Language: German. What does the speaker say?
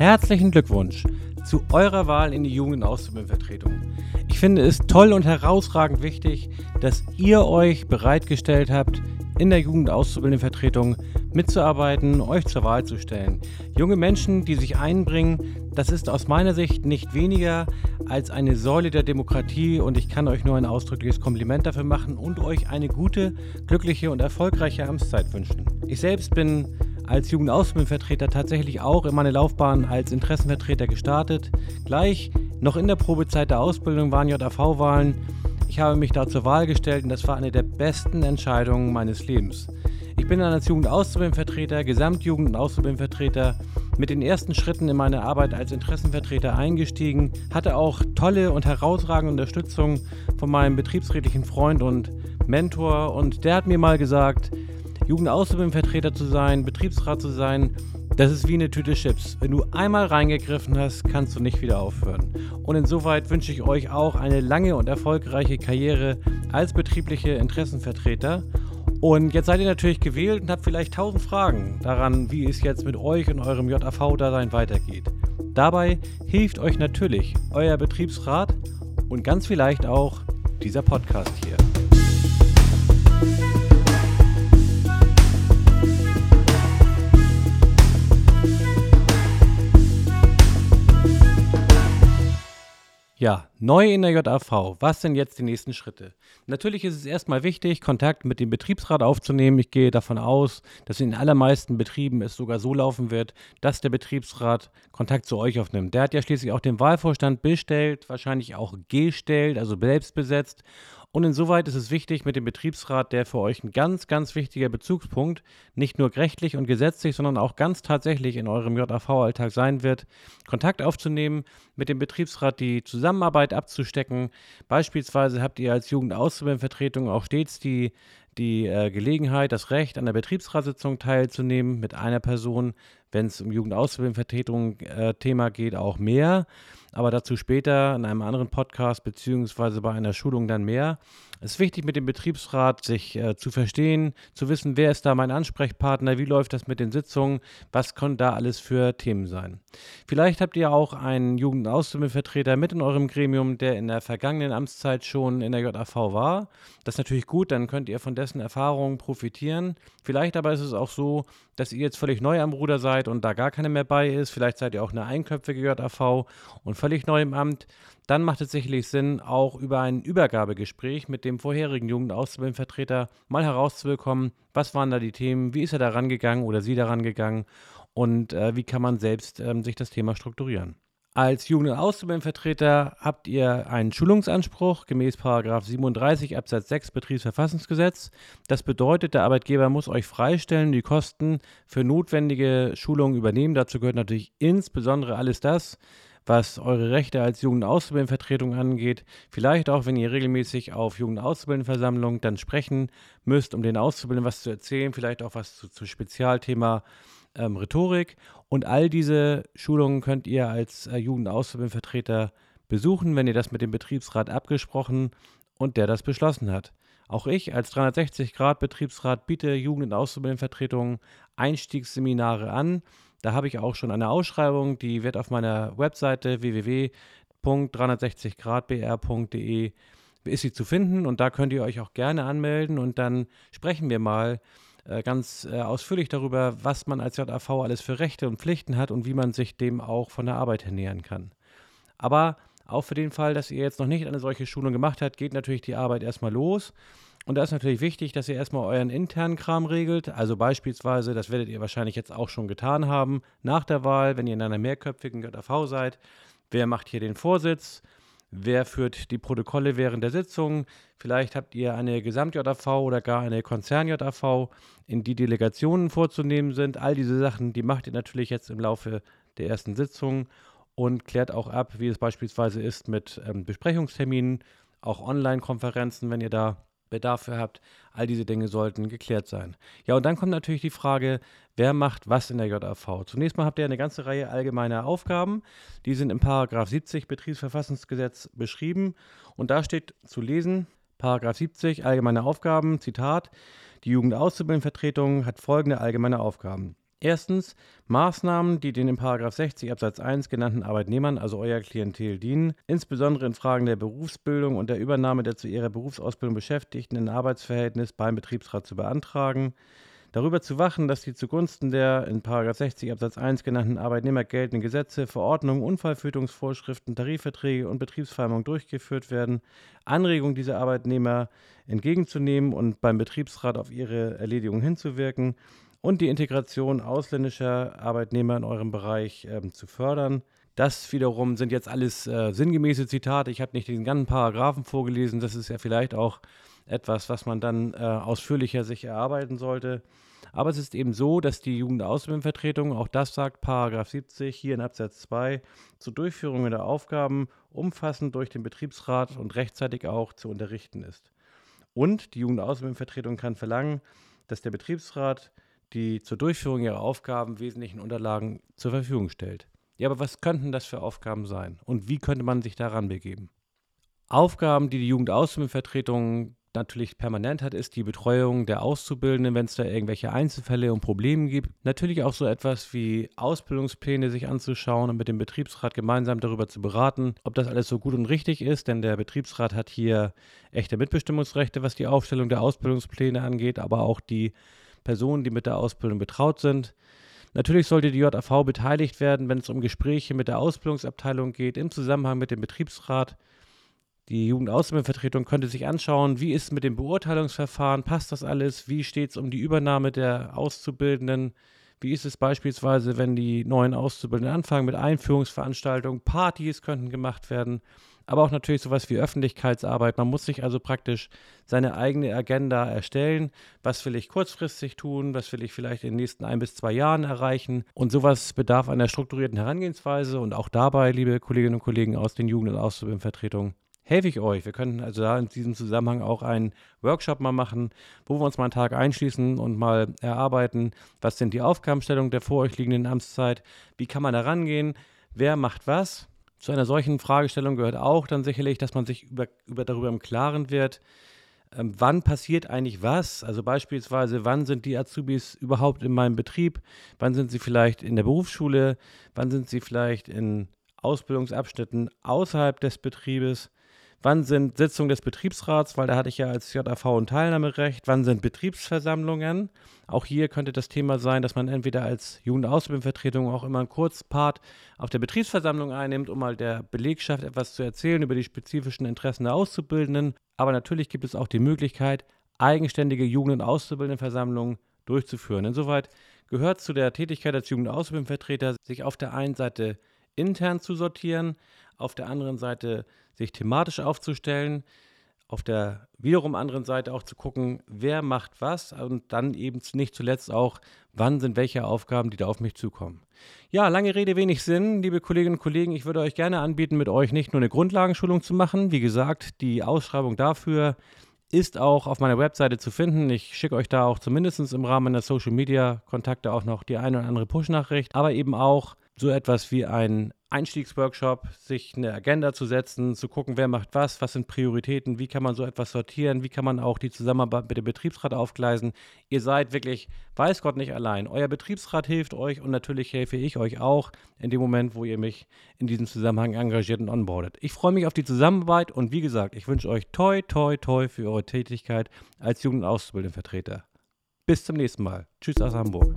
Herzlichen Glückwunsch zu eurer Wahl in die Jugend- und Auszubildendenvertretung. Ich finde es toll und herausragend wichtig, dass ihr euch bereitgestellt habt, in der Jugend- und Auszubildendenvertretung mitzuarbeiten, euch zur Wahl zu stellen. Junge Menschen, die sich einbringen, das ist aus meiner Sicht nicht weniger als eine Säule der Demokratie und ich kann euch nur ein ausdrückliches Kompliment dafür machen und euch eine gute, glückliche und erfolgreiche Amtszeit wünschen. Ich selbst bin als Jugendausbildungsvertreter tatsächlich auch in meine Laufbahn als Interessenvertreter gestartet. Gleich noch in der Probezeit der Ausbildung waren JAV-Wahlen. Ich habe mich da zur Wahl gestellt und das war eine der besten Entscheidungen meines Lebens. Ich bin dann als Jugendauszubildendenvertreter, Gesamtjugend- und Auszubildendenvertreter mit den ersten Schritten in meine Arbeit als Interessenvertreter eingestiegen, hatte auch tolle und herausragende Unterstützung von meinem betriebsrätlichen Freund und Mentor und der hat mir mal gesagt, Jugendauszubildendenvertreter zu sein, Betriebsrat zu sein, das ist wie eine Tüte Chips. Wenn du einmal reingegriffen hast, kannst du nicht wieder aufhören. Und insoweit wünsche ich euch auch eine lange und erfolgreiche Karriere als betriebliche Interessenvertreter. Und jetzt seid ihr natürlich gewählt und habt vielleicht tausend Fragen daran, wie es jetzt mit euch und eurem JAV-Dasein weitergeht. Dabei hilft euch natürlich euer Betriebsrat und ganz vielleicht auch dieser Podcast hier. Ja, neu in der JAV. Was sind jetzt die nächsten Schritte? Natürlich ist es erstmal wichtig, Kontakt mit dem Betriebsrat aufzunehmen. Ich gehe davon aus, dass in den allermeisten Betrieben es sogar so laufen wird, dass der Betriebsrat Kontakt zu euch aufnimmt. Der hat ja schließlich auch den Wahlvorstand bestellt, wahrscheinlich auch gestellt, also selbst besetzt. Und insoweit ist es wichtig mit dem Betriebsrat, der für euch ein ganz, ganz wichtiger Bezugspunkt, nicht nur rechtlich und gesetzlich, sondern auch ganz tatsächlich in eurem JAV-Alltag sein wird, Kontakt aufzunehmen, mit dem Betriebsrat die Zusammenarbeit abzustecken. Beispielsweise habt ihr als Jugendauszubildendenvertretung auch stets die die äh, Gelegenheit, das Recht, an der Betriebsratssitzung teilzunehmen mit einer Person, wenn es um Jugendauszubildendenvertretung äh, Thema geht, auch mehr aber dazu später in einem anderen Podcast beziehungsweise bei einer Schulung dann mehr. Es ist wichtig, mit dem Betriebsrat sich äh, zu verstehen, zu wissen, wer ist da mein Ansprechpartner, wie läuft das mit den Sitzungen, was können da alles für Themen sein. Vielleicht habt ihr auch einen Jugend- und Ausbildungsvertreter mit in eurem Gremium, der in der vergangenen Amtszeit schon in der JAV war. Das ist natürlich gut, dann könnt ihr von dessen Erfahrungen profitieren. Vielleicht aber ist es auch so, dass ihr jetzt völlig neu am Ruder seid und da gar keiner mehr bei ist. Vielleicht seid ihr auch eine einköpfige JAV und völlig neu im Amt. Dann macht es sicherlich Sinn, auch über ein Übergabegespräch mit dem vorherigen Jugendauszubildendenvertreter mal herauszubekommen, was waren da die Themen, wie ist er da rangegangen oder sie da rangegangen und äh, wie kann man selbst ähm, sich das Thema strukturieren. Als Jugend- und Auszubildendenvertreter habt ihr einen Schulungsanspruch gemäß 37 Absatz 6 Betriebsverfassungsgesetz. Das bedeutet, der Arbeitgeber muss euch freistellen, die Kosten für notwendige Schulungen übernehmen. Dazu gehört natürlich insbesondere alles das, was eure Rechte als Jugend- und Auszubildendenvertretung angeht. Vielleicht auch, wenn ihr regelmäßig auf Jugend- und Auszubildendenversammlungen dann sprechen müsst, um den Auszubildenden was zu erzählen, vielleicht auch was zu, zu Spezialthema ähm, Rhetorik. Und all diese Schulungen könnt ihr als äh, Jugend- und Auszubildendenvertreter besuchen, wenn ihr das mit dem Betriebsrat abgesprochen und der das beschlossen hat. Auch ich als 360-Grad-Betriebsrat biete Jugend- und Auszubildendenvertretungen Einstiegsseminare an. Da habe ich auch schon eine Ausschreibung, die wird auf meiner Webseite www.360gradbr.de ist sie zu finden und da könnt ihr euch auch gerne anmelden und dann sprechen wir mal äh, ganz äh, ausführlich darüber, was man als JAV alles für Rechte und Pflichten hat und wie man sich dem auch von der Arbeit her nähern kann. Aber auch für den Fall, dass ihr jetzt noch nicht eine solche Schulung gemacht habt, geht natürlich die Arbeit erstmal los. Und da ist natürlich wichtig, dass ihr erstmal euren internen Kram regelt. Also beispielsweise, das werdet ihr wahrscheinlich jetzt auch schon getan haben, nach der Wahl, wenn ihr in einer mehrköpfigen JAV seid. Wer macht hier den Vorsitz? Wer führt die Protokolle während der Sitzung? Vielleicht habt ihr eine Gesamt-JAV oder gar eine Konzern-JAV, in die Delegationen vorzunehmen sind. All diese Sachen, die macht ihr natürlich jetzt im Laufe der ersten Sitzung und klärt auch ab, wie es beispielsweise ist mit ähm, Besprechungsterminen, auch Online-Konferenzen, wenn ihr da Bedarf für habt. All diese Dinge sollten geklärt sein. Ja, und dann kommt natürlich die Frage, wer macht was in der JAV? Zunächst mal habt ihr eine ganze Reihe allgemeiner Aufgaben. Die sind im Paragraph 70 Betriebsverfassungsgesetz beschrieben. Und da steht zu lesen, Paragraph 70 allgemeine Aufgaben, Zitat, die Jugendauszubildendenvertretung hat folgende allgemeine Aufgaben. Erstens Maßnahmen, die den in 60 Absatz 1 genannten Arbeitnehmern, also euer Klientel, dienen, insbesondere in Fragen der Berufsbildung und der Übernahme der zu ihrer Berufsausbildung Beschäftigten in Arbeitsverhältnis beim Betriebsrat zu beantragen. Darüber zu wachen, dass die zugunsten der in 60 Absatz 1 genannten Arbeitnehmer geltenden Gesetze, Verordnungen, Unfallverhütungsvorschriften, Tarifverträge und Betriebsvereinbarungen durchgeführt werden, Anregungen dieser Arbeitnehmer entgegenzunehmen und beim Betriebsrat auf ihre Erledigung hinzuwirken und die Integration ausländischer Arbeitnehmer in eurem Bereich ähm, zu fördern. Das wiederum sind jetzt alles äh, sinngemäße Zitate. Ich habe nicht den ganzen Paragraphen vorgelesen. Das ist ja vielleicht auch etwas, was man dann äh, ausführlicher sich erarbeiten sollte. Aber es ist eben so, dass die Jugendausbildungsvertretung, auch das sagt Paragraph 70 hier in Absatz 2, zur Durchführung der Aufgaben umfassend durch den Betriebsrat und rechtzeitig auch zu unterrichten ist. Und die Jugendausbildungsvertretung kann verlangen, dass der Betriebsrat die zur Durchführung ihrer Aufgaben wesentlichen Unterlagen zur Verfügung stellt. Ja, aber was könnten das für Aufgaben sein und wie könnte man sich daran begeben? Aufgaben, die die Jugendausbildungsvertretung natürlich permanent hat, ist die Betreuung der Auszubildenden, wenn es da irgendwelche Einzelfälle und Probleme gibt. Natürlich auch so etwas wie Ausbildungspläne sich anzuschauen und mit dem Betriebsrat gemeinsam darüber zu beraten, ob das alles so gut und richtig ist, denn der Betriebsrat hat hier echte Mitbestimmungsrechte, was die Aufstellung der Ausbildungspläne angeht, aber auch die Personen, die mit der Ausbildung betraut sind. Natürlich sollte die JAV beteiligt werden, wenn es um Gespräche mit der Ausbildungsabteilung geht, im Zusammenhang mit dem Betriebsrat. Die Jugendausbildungsvertretung könnte sich anschauen, wie ist es mit dem Beurteilungsverfahren, passt das alles, wie steht es um die Übernahme der Auszubildenden, wie ist es beispielsweise, wenn die neuen Auszubildenden anfangen mit Einführungsveranstaltungen, Partys könnten gemacht werden aber auch natürlich sowas wie Öffentlichkeitsarbeit. Man muss sich also praktisch seine eigene Agenda erstellen. Was will ich kurzfristig tun? Was will ich vielleicht in den nächsten ein bis zwei Jahren erreichen? Und sowas bedarf einer strukturierten Herangehensweise. Und auch dabei, liebe Kolleginnen und Kollegen aus den Jugend- und Auszubildendenvertretungen, helfe ich euch. Wir könnten also da in diesem Zusammenhang auch einen Workshop mal machen, wo wir uns mal einen Tag einschließen und mal erarbeiten, was sind die Aufgabenstellungen der vor euch liegenden Amtszeit, wie kann man da rangehen, wer macht was zu einer solchen Fragestellung gehört auch dann sicherlich, dass man sich über, über darüber im Klaren wird, ähm, wann passiert eigentlich was. Also beispielsweise, wann sind die Azubis überhaupt in meinem Betrieb? Wann sind sie vielleicht in der Berufsschule? Wann sind sie vielleicht in Ausbildungsabschnitten außerhalb des Betriebes? Wann sind Sitzungen des Betriebsrats, weil da hatte ich ja als JAV ein Teilnahmerecht. Wann sind Betriebsversammlungen? Auch hier könnte das Thema sein, dass man entweder als Jugendausbildungsvertretung auch immer einen Kurzpart auf der Betriebsversammlung einnimmt, um mal der Belegschaft etwas zu erzählen über die spezifischen Interessen der Auszubildenden. Aber natürlich gibt es auch die Möglichkeit, eigenständige Jugend- und Auszubildendenversammlungen durchzuführen. Insoweit gehört zu der Tätigkeit als Jugendausbildungsvertreter, sich auf der einen Seite intern zu sortieren, auf der anderen Seite sich thematisch aufzustellen, auf der wiederum anderen Seite auch zu gucken, wer macht was und dann eben nicht zuletzt auch, wann sind welche Aufgaben, die da auf mich zukommen. Ja, lange Rede, wenig Sinn, liebe Kolleginnen und Kollegen. Ich würde euch gerne anbieten, mit euch nicht nur eine Grundlagenschulung zu machen. Wie gesagt, die Ausschreibung dafür ist auch auf meiner Webseite zu finden. Ich schicke euch da auch zumindest im Rahmen meiner Social Media Kontakte auch noch die eine oder andere Push-Nachricht, aber eben auch so etwas wie ein Einstiegsworkshop, sich eine Agenda zu setzen, zu gucken, wer macht was, was sind Prioritäten, wie kann man so etwas sortieren, wie kann man auch die Zusammenarbeit mit dem Betriebsrat aufgleisen. Ihr seid wirklich, weiß Gott, nicht allein. Euer Betriebsrat hilft euch und natürlich helfe ich euch auch in dem Moment, wo ihr mich in diesem Zusammenhang engagiert und onboardet. Ich freue mich auf die Zusammenarbeit und wie gesagt, ich wünsche euch toi, toi, toi für eure Tätigkeit als Jugend- und Auszubildendenvertreter. Bis zum nächsten Mal. Tschüss aus Hamburg.